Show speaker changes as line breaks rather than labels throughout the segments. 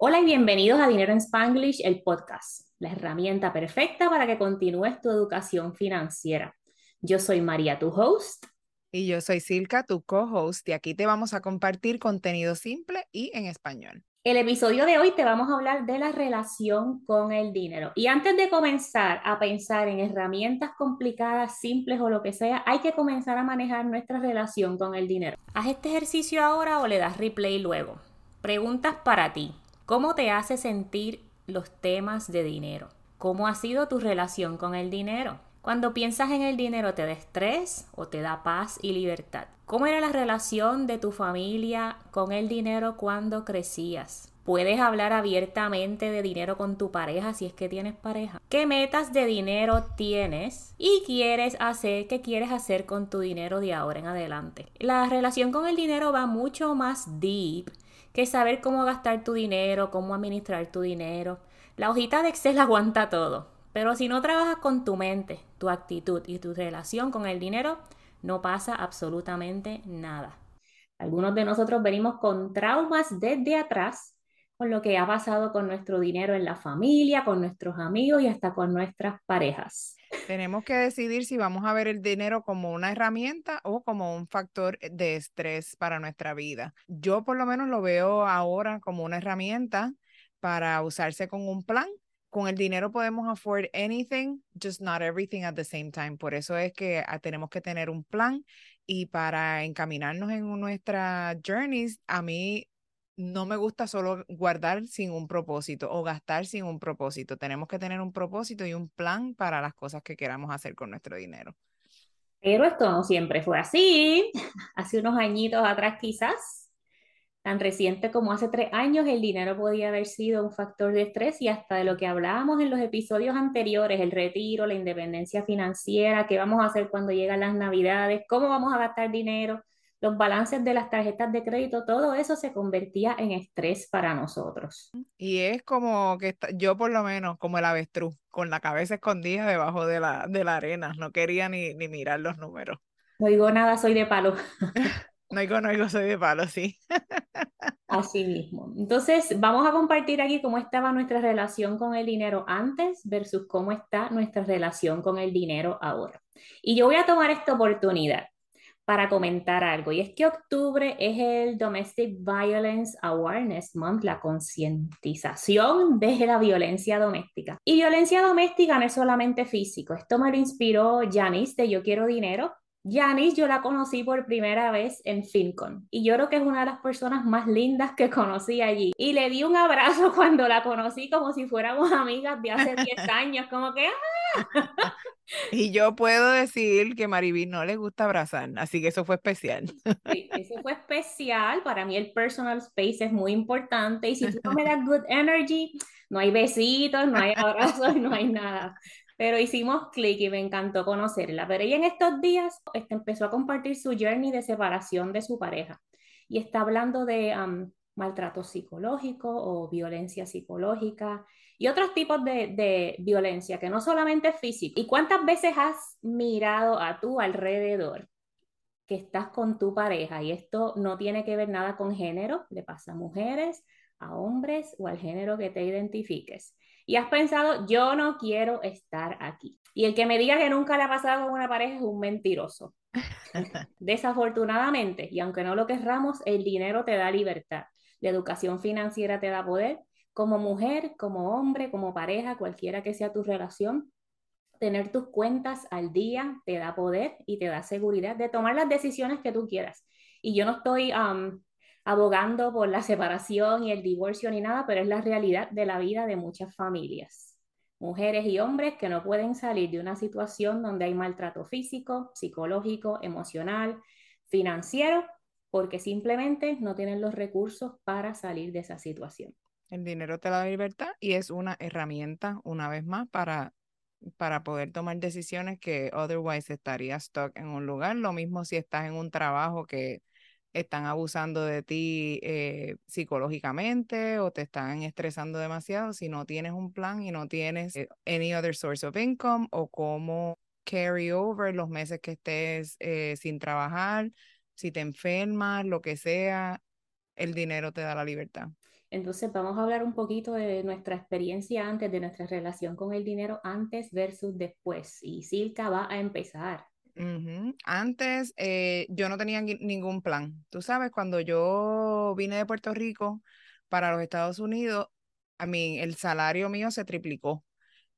Hola y bienvenidos a Dinero en Spanglish, el podcast, la herramienta perfecta para que continúes tu educación financiera. Yo soy María, tu host.
Y yo soy Silka, tu co-host, y aquí te vamos a compartir contenido simple y en español.
El episodio de hoy te vamos a hablar de la relación con el dinero. Y antes de comenzar a pensar en herramientas complicadas, simples o lo que sea, hay que comenzar a manejar nuestra relación con el dinero. Haz este ejercicio ahora o le das replay luego. Preguntas para ti. ¿Cómo te hace sentir los temas de dinero? ¿Cómo ha sido tu relación con el dinero? Cuando piensas en el dinero, ¿te da estrés o te da paz y libertad? ¿Cómo era la relación de tu familia con el dinero cuando crecías? ¿Puedes hablar abiertamente de dinero con tu pareja si es que tienes pareja? ¿Qué metas de dinero tienes y quieres hacer? ¿Qué quieres hacer con tu dinero de ahora en adelante? La relación con el dinero va mucho más deep que saber cómo gastar tu dinero, cómo administrar tu dinero. La hojita de Excel aguanta todo, pero si no trabajas con tu mente, tu actitud y tu relación con el dinero, no pasa absolutamente nada. Algunos de nosotros venimos con traumas desde atrás con lo que ha pasado con nuestro dinero en la familia, con nuestros amigos y hasta con nuestras parejas.
Tenemos que decidir si vamos a ver el dinero como una herramienta o como un factor de estrés para nuestra vida. Yo por lo menos lo veo ahora como una herramienta para usarse con un plan. Con el dinero podemos afford anything, just not everything at the same time. Por eso es que ah, tenemos que tener un plan y para encaminarnos en nuestra journeys, a mí no me gusta solo guardar sin un propósito o gastar sin un propósito. Tenemos que tener un propósito y un plan para las cosas que queramos hacer con nuestro dinero.
Pero esto no siempre fue así. Hace unos añitos atrás quizás, tan reciente como hace tres años, el dinero podía haber sido un factor de estrés y hasta de lo que hablábamos en los episodios anteriores, el retiro, la independencia financiera, qué vamos a hacer cuando llegan las navidades, cómo vamos a gastar dinero los balances de las tarjetas de crédito, todo eso se convertía en estrés para nosotros.
Y es como que yo por lo menos, como el avestruz, con la cabeza escondida debajo de la, de la arena, no quería ni, ni mirar los números.
No digo nada, soy de palo.
no digo, no digo, soy de palo, sí.
Así mismo. Entonces, vamos a compartir aquí cómo estaba nuestra relación con el dinero antes versus cómo está nuestra relación con el dinero ahora. Y yo voy a tomar esta oportunidad para comentar algo. Y es que octubre es el Domestic Violence Awareness Month, la concientización de la violencia doméstica. Y violencia doméstica no es solamente físico. Esto me lo inspiró Janice de Yo Quiero Dinero. Janice yo la conocí por primera vez en FinCon y yo creo que es una de las personas más lindas que conocí allí. Y le di un abrazo cuando la conocí como si fuéramos amigas de hace 10 años, como que.
Y yo puedo decir que Mariví no le gusta abrazar, así que eso fue especial.
Sí, eso fue especial. Para mí el personal space es muy importante y si tú no me das good energy, no hay besitos, no hay abrazos, no hay nada. Pero hicimos clic y me encantó conocerla. Pero ella en estos días este, empezó a compartir su journey de separación de su pareja y está hablando de maltrato psicológico o violencia psicológica y otros tipos de, violencia que no solamente es físico. ¿Y cuántas veces has mirado a tu alrededor que estás con tu pareja? Y esto no tiene que ver nada con género, le pasa a mujeres, a hombres o al género que te identifiques. Y has pensado, yo no quiero estar aquí. Y el que me diga que nunca le ha pasado con una pareja es un mentiroso. Desafortunadamente, y aunque no lo querramos, el dinero te da libertad. La educación financiera te da poder. Como mujer, como hombre, como pareja, cualquiera que sea tu relación, tener tus cuentas al día te da poder y te da seguridad de tomar las decisiones que tú quieras. Y yo no estoy abogando por la separación y el divorcio ni nada, pero es la realidad de la vida de muchas familias. Mujeres y hombres que no pueden salir de una situación donde hay maltrato físico, psicológico, emocional, financiero porque simplemente no tienen los recursos para salir de esa situación.
El dinero te da libertad y es una herramienta, una vez más, para, para poder tomar decisiones que otherwise estarías stuck en un lugar. Lo mismo si estás en un trabajo que están abusando de ti eh, psicológicamente o te están estresando demasiado, si no tienes un plan y no tienes eh, any other source of income o cómo carry over los meses que estés eh, sin trabajar, si te enfermas, lo que sea, el dinero te da la libertad.
Entonces vamos a hablar un poquito de nuestra experiencia antes, de nuestra relación con el dinero antes versus después. Y Silka va a empezar.
Antes eh, yo no tenía ningún plan. Tú sabes, cuando yo vine de Puerto Rico para los Estados Unidos, a mí el salario mío se triplicó.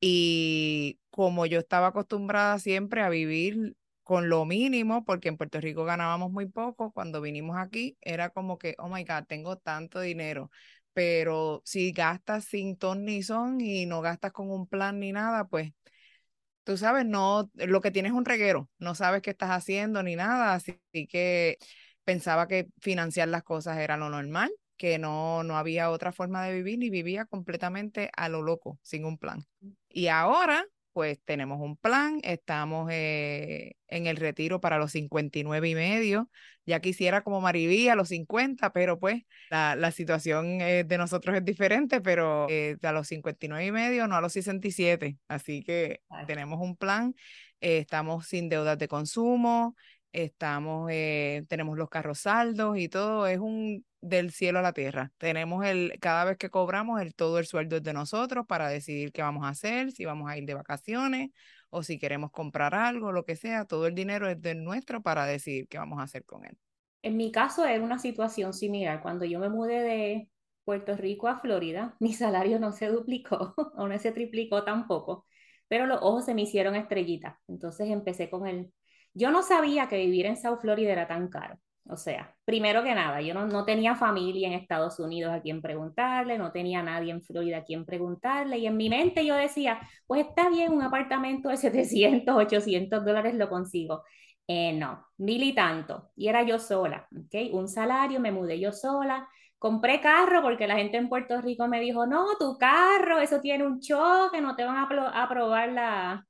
Y como yo estaba acostumbrada siempre a vivir con lo mínimo, porque en Puerto Rico ganábamos muy poco, cuando vinimos aquí era como que, oh my God, tengo tanto dinero. Pero si gastas sin ton ni son y no gastas con un plan ni nada, pues tú sabes, no, lo que tienes es un reguero, no sabes qué estás haciendo ni nada, así que pensaba que financiar las cosas era lo normal, que no, no había otra forma de vivir y vivía completamente a lo loco, sin un plan. Y ahora pues tenemos un plan, estamos eh, en el retiro para los 59 y medio. Ya quisiera como Maribí a los 50, pero pues la, la situación eh, de nosotros es diferente, pero eh, a los 59 y medio, no a los 67. Así que tenemos un plan, estamos sin deudas de consumo, estamos, tenemos los carros saldos y todo es un del cielo a la tierra. Tenemos el, cada vez que cobramos, el todo el sueldo es de nosotros para decidir qué vamos a hacer, si vamos a ir de vacaciones o si queremos comprar algo, lo que sea, todo el dinero es de nuestro para decidir qué vamos a hacer con él.
En mi caso era una situación similar. Cuando yo me mudé de Puerto Rico a Florida, mi salario no se duplicó o no se triplicó tampoco, pero los ojos se me hicieron estrellitas. Entonces empecé con el... Yo no sabía que vivir en South Florida era tan caro. O sea, primero que nada, yo no, no, tenía familia en Estados Unidos a quien preguntarle, no tenía nadie en Florida a quien preguntarle, y en mi mente yo decía, pues está bien, un apartamento de 700, 800 dólares lo consigo. Eh, no, mil y tanto, y era yo sola, ¿ok? Un salario, me mudé yo sola, compré carro porque la gente en Puerto Rico me dijo, no, tu carro, eso tiene un choque, no te van a aprobar la,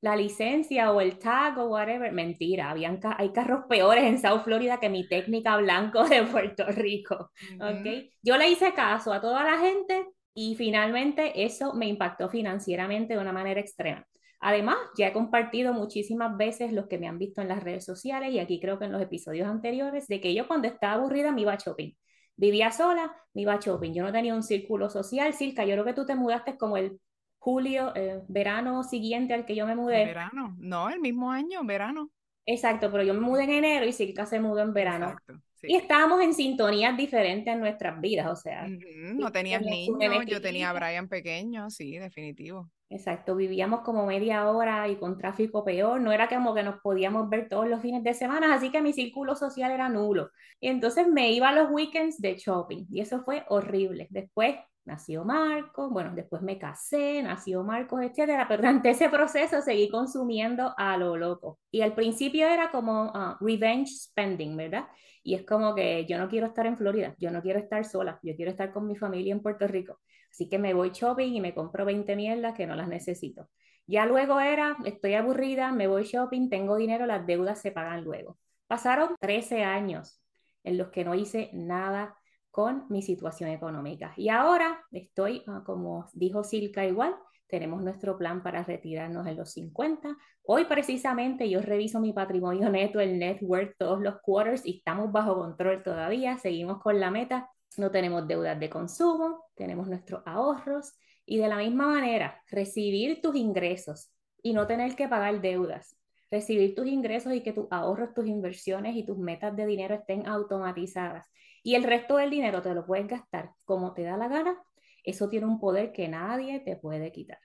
la licencia o el tag o whatever. Mentira, habían hay carros peores en South Florida que mi técnica blanco de Puerto Rico. ¿okay? Yo le hice caso a toda la gente y finalmente eso me impactó financieramente de una manera extrema. Además, ya he compartido muchísimas veces los que me han visto en las redes sociales y aquí creo que en los episodios anteriores de que yo cuando estaba aburrida me iba a shopping. Vivía sola, me iba a shopping. Yo no tenía un círculo social. Silka, yo creo que tú te mudaste como el julio, eh, verano siguiente al que yo me mudé.
Verano, no, el mismo año, verano.
Exacto, pero yo me mudé en enero y Silka se mudó en verano. Exacto, Y estábamos en sintonías diferentes en nuestras vidas, o sea.
No tenías niños, yo tenía a Brian pequeño, sí, definitivo.
Exacto, vivíamos como media hora y con tráfico peor, no era como que nos podíamos ver todos los fines de semana, así que mi círculo social era nulo. Y entonces me iba a los weekends de shopping y eso fue horrible. Después nació Marcos, bueno, después me casé, nació Marcos, etcétera, pero durante ese proceso seguí consumiendo a lo loco. Y al principio era como ah, revenge spending, ¿verdad? Y es como que yo no quiero estar en Florida, yo no quiero estar sola, yo quiero estar con mi familia en Puerto Rico. Así que me voy shopping y me compro 20 mierdas que no las necesito. Ya luego era, estoy aburrida, me voy shopping, tengo dinero, las deudas se pagan luego. Pasaron 13 años en los que no hice nada con mi situación económica. Y ahora estoy, ah, como dijo Silka igual, tenemos nuestro plan para retirarnos en los 50. Hoy precisamente yo reviso mi patrimonio neto, el net worth, todos los quarters y estamos bajo control todavía, seguimos con la meta, no tenemos deudas de consumo, tenemos nuestros ahorros y de la misma manera recibir tus ingresos y no tener que pagar deudas. Recibir tus ingresos y que tus ahorros, tus inversiones y tus metas de dinero estén automatizadas y el resto del dinero te lo puedes gastar como te da la gana, eso tiene un poder que nadie te puede quitar.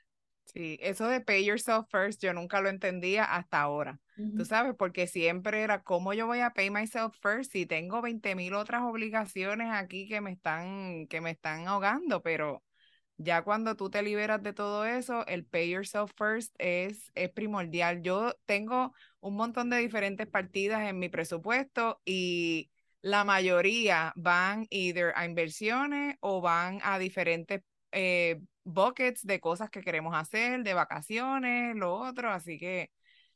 Sí, eso de pay yourself first, yo nunca lo entendía hasta ahora. Tú sabes, porque siempre era cómo yo voy a pay myself first si tengo 20 mil otras obligaciones aquí que me están, que me están ahogando, pero ya cuando tú te liberas de todo eso, el pay yourself first es, es primordial. Yo tengo un montón de diferentes partidas en mi presupuesto y la mayoría van either a inversiones o van a diferentes eh, buckets de cosas que queremos hacer, de vacaciones, lo otro, así que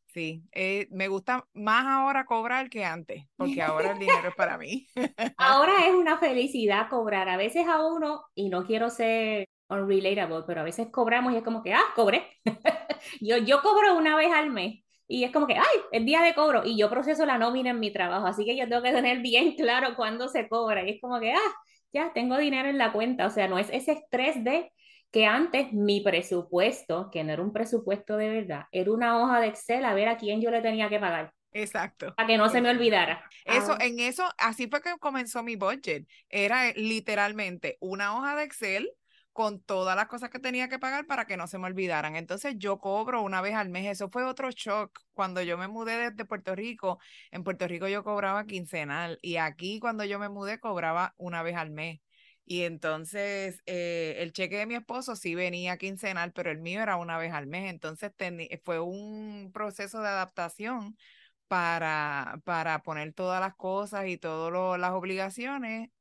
sí, eh, me gusta más ahora cobrar que antes, porque ahora el dinero es para mí.
ahora es una felicidad cobrar, a veces a uno, y no quiero ser unrelatable, pero a veces cobramos y es como que, ah, cobré. yo, yo cobro una vez al mes y es como que, ay, el día de cobro. Y yo proceso la nómina en mi trabajo. Así que yo tengo que tener bien claro cuándo se cobra. Y es como que, ah, ya tengo dinero en la cuenta, o sea, no es ese estrés de que antes mi presupuesto, que no era un presupuesto de verdad, era una hoja de Excel a ver a quién yo le tenía que pagar.
Exacto.
Para que no se me olvidara.
Eso,
Ah,
en eso, así fue que comenzó mi budget. Era literalmente una hoja de Excel con todas las cosas que tenía que pagar para que no se me olvidaran. Entonces yo cobro una vez al mes. Eso fue otro shock. Cuando yo me mudé desde Puerto Rico, en Puerto Rico yo cobraba quincenal y aquí cuando yo me mudé cobraba una vez al mes. Y entonces eh, el cheque de mi esposo sí venía quincenal, pero el mío era una vez al mes. Entonces fue un proceso de adaptación para, para poner todas las cosas y todas las obligaciones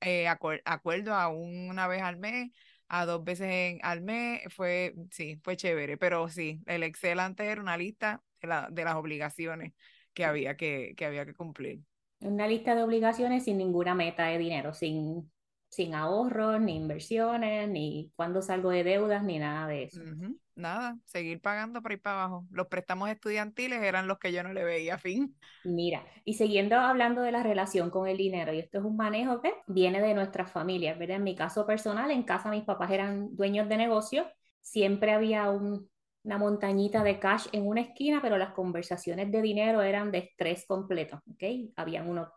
eh, acuer acuerdo a una vez al mes, a dos veces en, al mes, fue, sí, fue chévere, pero sí, el Excel antes era una lista de, la, de las obligaciones que había que, que había que cumplir.
Una lista de obligaciones sin ninguna meta de dinero, sin, sin ahorros, ni inversiones, ni cuando salgo de deudas, ni nada de eso.
Uh -huh. Nada, seguir pagando para ir para abajo. Los préstamos estudiantiles eran los que yo no le veía fin.
Mira, y siguiendo hablando de la relación con el dinero, y esto es un manejo que viene de nuestras familias, ¿verdad? En mi caso personal, en casa mis papás eran dueños de negocio, siempre había un, una montañita de cash en una esquina, pero las conversaciones de dinero eran de estrés completo, ¿ok? Habían unos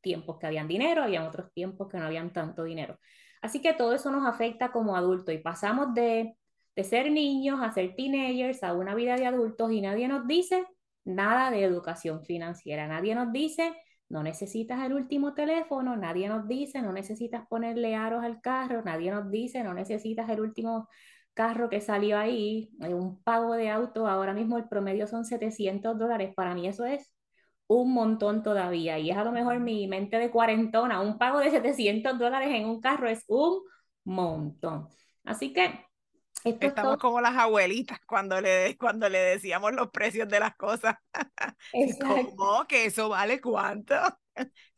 tiempos que habían dinero, habían otros tiempos que no habían tanto dinero. Así que todo eso nos afecta como adultos y pasamos de, de ser niños a ser teenagers a una vida de adultos y nadie nos dice nada de educación financiera, nadie nos dice no necesitas el último teléfono, nadie nos dice no necesitas ponerle aros al carro, nadie nos dice no necesitas el último carro que salió ahí, un pago de auto, ahora mismo el promedio son 700 dólares, para mí eso es un montón todavía. Y es a lo mejor mi mente de cuarentona. Un pago de 700 dólares en un carro es un montón. Así que...
Esto Estamos todo... como las abuelitas cuando le, cuando le decíamos los precios de las cosas. ¿Cómo? ¿Que eso vale cuánto?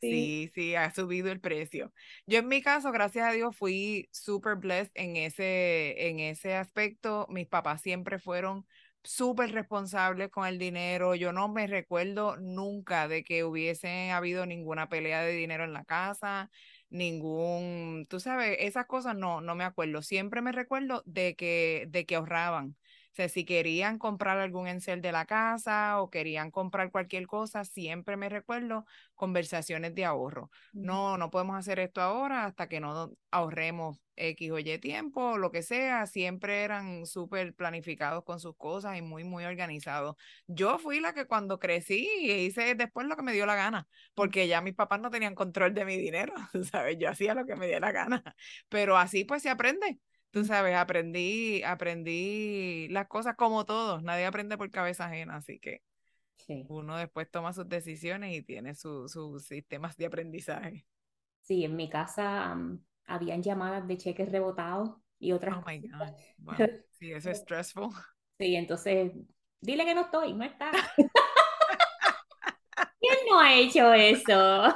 Sí. sí, sí, ha subido el precio. Yo en mi caso, gracias a Dios, fui super blessed en ese, en ese aspecto. Mis papás siempre fueron súper responsables con el dinero. Yo no me recuerdo nunca de que hubiese habido ninguna pelea de dinero en la casa, ningún, tú sabes, esas cosas no, no me acuerdo. Siempre me recuerdo de que, de que ahorraban. O sea, si querían comprar algún encel de la casa o querían comprar cualquier cosa, siempre me recuerdo conversaciones de ahorro. No, no podemos hacer esto ahora hasta que no ahorremos X o Y tiempo, lo que sea. Siempre eran súper planificados con sus cosas y muy, muy organizados. Yo fui la que cuando crecí hice después lo que me dio la gana, porque ya mis papás no tenían control de mi dinero, ¿sabes? Yo hacía lo que me dio la gana. Pero así pues se aprende tú sabes, aprendí, aprendí las cosas como todos, nadie aprende por cabeza ajena, así que sí. uno después toma sus decisiones y tiene sus su sistemas de aprendizaje.
Sí, en mi casa um, habían llamadas de cheques rebotados y otras
Oh my God. Wow. Sí, eso es stressful.
Sí, entonces, dile que no estoy, no está. ¿Quién no ha hecho eso?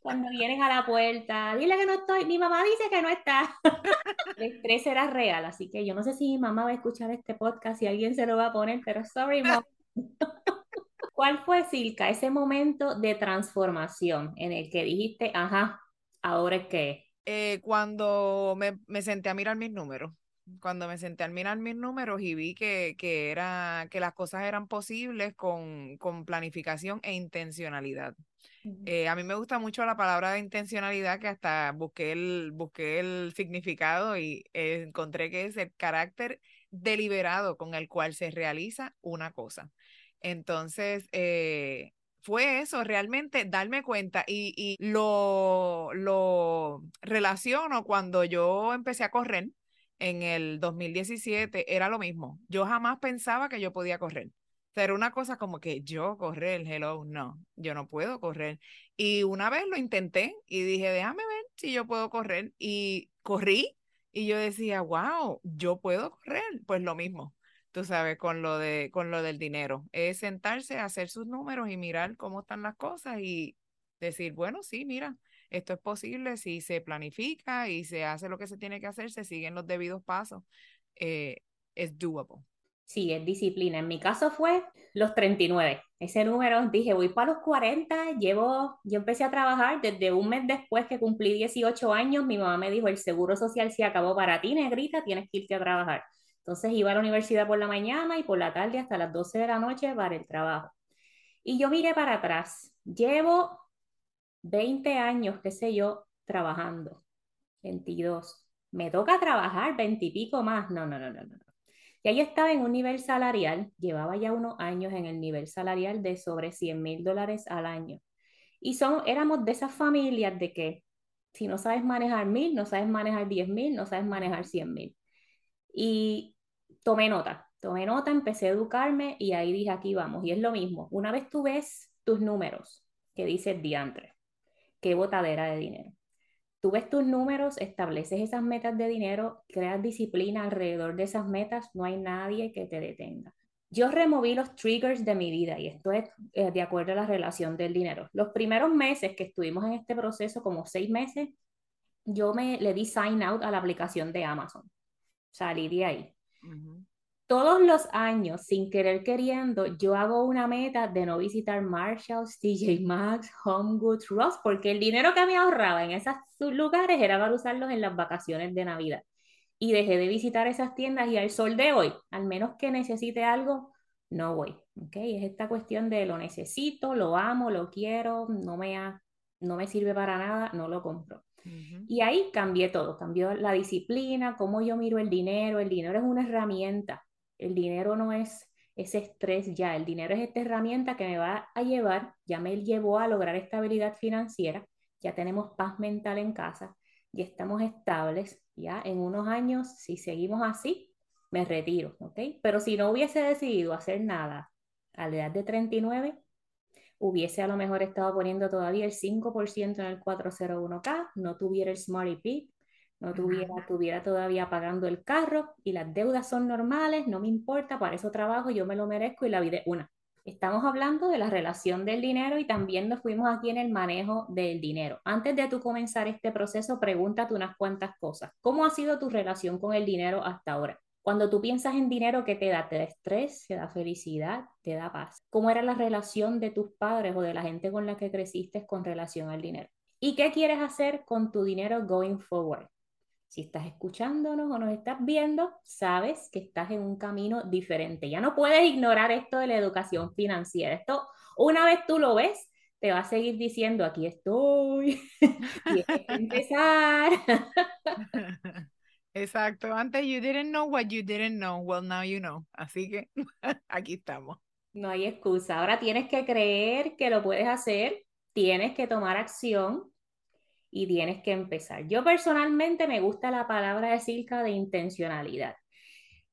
Cuando vienen a la puerta, dile que no estoy. Mi mamá dice que no está. El estrés era real, así que yo no sé si mi mamá va a escuchar este podcast, si alguien se lo va a poner, pero sorry, mom. ¿Cuál fue, Silka, ese momento de transformación en el que dijiste, ajá, ahora es que?
Eh, cuando me, me senté a mirar mis números cuando me senté a mirar mis números y vi que, que, era, que las cosas eran posibles con, con planificación e intencionalidad. Uh -huh. eh, a mí me gusta mucho la palabra de intencionalidad, que hasta busqué el, busqué el significado y eh, encontré que es el carácter deliberado con el cual se realiza una cosa. Entonces, eh, fue eso, realmente darme cuenta y, y lo, lo relaciono cuando yo empecé a correr en el 2017 era lo mismo. Yo jamás pensaba que yo podía correr. O era una cosa como que yo correr, hello, no, yo no puedo correr. Y una vez lo intenté y dije, déjame ver si yo puedo correr. Y corrí y yo decía, wow, yo puedo correr. Pues lo mismo, tú sabes, con lo, de, con lo del dinero. Es sentarse, hacer sus números y mirar cómo están las cosas y decir, bueno, sí, mira, esto es posible si se planifica y se hace lo que se tiene que hacer, se siguen los debidos pasos, eh, es doable.
Sí, es disciplina. En mi caso fue los 39. Ese número, dije, voy para los 40, llevo, yo empecé a trabajar desde un mes después que cumplí 18 años, mi mamá me dijo, el seguro social se acabó para ti, negrita, tienes que irte a trabajar. Entonces iba a la universidad por la mañana y por la tarde hasta las 12 de la noche para el trabajo. Y yo miré para atrás, llevo 20 años, qué sé yo, trabajando, 22. Me toca trabajar 20 y pico más. No, no, no, no, no. Y ahí estaba en un nivel salarial, llevaba ya unos años en el nivel salarial de sobre 100 mil dólares al año. Y son, éramos de esas familias de que si no sabes manejar mil, no sabes manejar 10 mil, no sabes manejar 100 mil. Y tomé nota, tomé nota, empecé a educarme y ahí dije, aquí vamos. Y es lo mismo, una vez tú ves tus números, que dice diantre, qué botadera de dinero tú ves tus números, estableces esas metas de dinero, creas disciplina alrededor de esas metas, no hay nadie que te detenga. Yo removí los triggers de mi vida y esto es eh, de acuerdo a la relación del dinero. Los primeros meses que estuvimos en este proceso, como seis meses, yo me le di sign out a la aplicación de Amazon. Salí de ahí todos los años, sin querer queriendo, yo hago una meta de no visitar Marshalls, TJ Maxx, Home Goods, Ross, porque el dinero que me ahorraba en esos lugares era para usarlos en las vacaciones de Navidad. Y dejé de visitar esas tiendas y al sol de hoy, al menos que necesite algo, no voy. ¿okay? Es esta cuestión de lo necesito, lo amo, lo quiero, no me, no me sirve para nada, no lo compro. Y ahí cambié todo, cambió la disciplina, cómo yo miro el dinero. El dinero es una herramienta el dinero no es ese estrés ya, el dinero es esta herramienta que me va a llevar, ya me llevó a lograr estabilidad financiera, ya tenemos paz mental en casa, ya estamos estables, ya en unos años, si seguimos así, me retiro, ¿ok? Pero si no hubiese decidido hacer nada a la edad de 39, hubiese a lo mejor estado poniendo todavía el 5% en el 401k, no tuviera el Smart EP, no tuviera, tuviera todavía pagando el carro y las deudas son normales, no me importa, para eso trabajo, yo me lo merezco y la vida es una. Estamos hablando de la relación del dinero y también nos fuimos aquí en el manejo del dinero. Antes de tú comenzar este proceso, pregúntate unas cuantas cosas. ¿Cómo ha sido tu relación con el dinero hasta ahora? Cuando tú piensas en dinero, ¿qué te da? ¿Te da estrés? ¿Te da felicidad? ¿Te da paz? ¿Cómo era la relación de tus padres o de la gente con la que creciste con relación al dinero? ¿Y qué quieres hacer con tu dinero going forward? Si estás escuchándonos o nos estás viendo, sabes que estás en un camino diferente. Ya no puedes ignorar esto de la educación financiera. Esto, una vez tú lo ves, te va a seguir diciendo, aquí estoy, tienes que empezar.
Exacto. Antes you didn't know what you didn't know. Well, now you know. Así que aquí estamos.
No hay excusa. Ahora tienes que creer que lo puedes hacer, tienes que tomar acción y tienes que empezar. Yo personalmente me gusta la palabra de Silka de intencionalidad.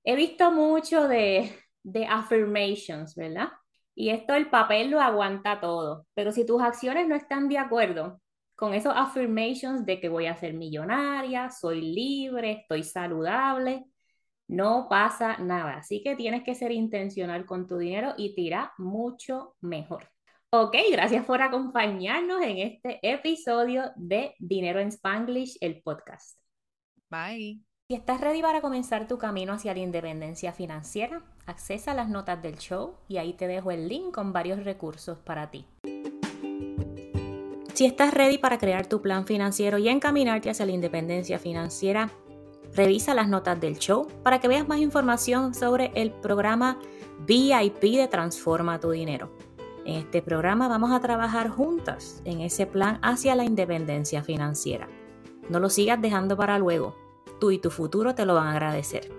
He visto mucho de, de affirmations, ¿verdad? Y esto el papel lo aguanta todo, pero si tus acciones no están de acuerdo con esos affirmations de que voy a ser millonaria, soy libre, estoy saludable, no pasa nada. Así que tienes que ser intencional con tu dinero y te mucho mejor. Ok, gracias por acompañarnos en este episodio de Dinero en Spanglish, el podcast.
Bye.
Si estás ready para comenzar tu camino hacia la independencia financiera, accesa las notas del show y ahí te dejo el link con varios recursos para ti. Si estás ready para crear tu plan financiero y encaminarte hacia la independencia financiera, revisa las notas del show para que veas más información sobre el programa VIP de Transforma tu Dinero. En este programa vamos a trabajar juntas en ese plan hacia la independencia financiera. No lo sigas dejando para luego. Tú y tu futuro te lo van a agradecer.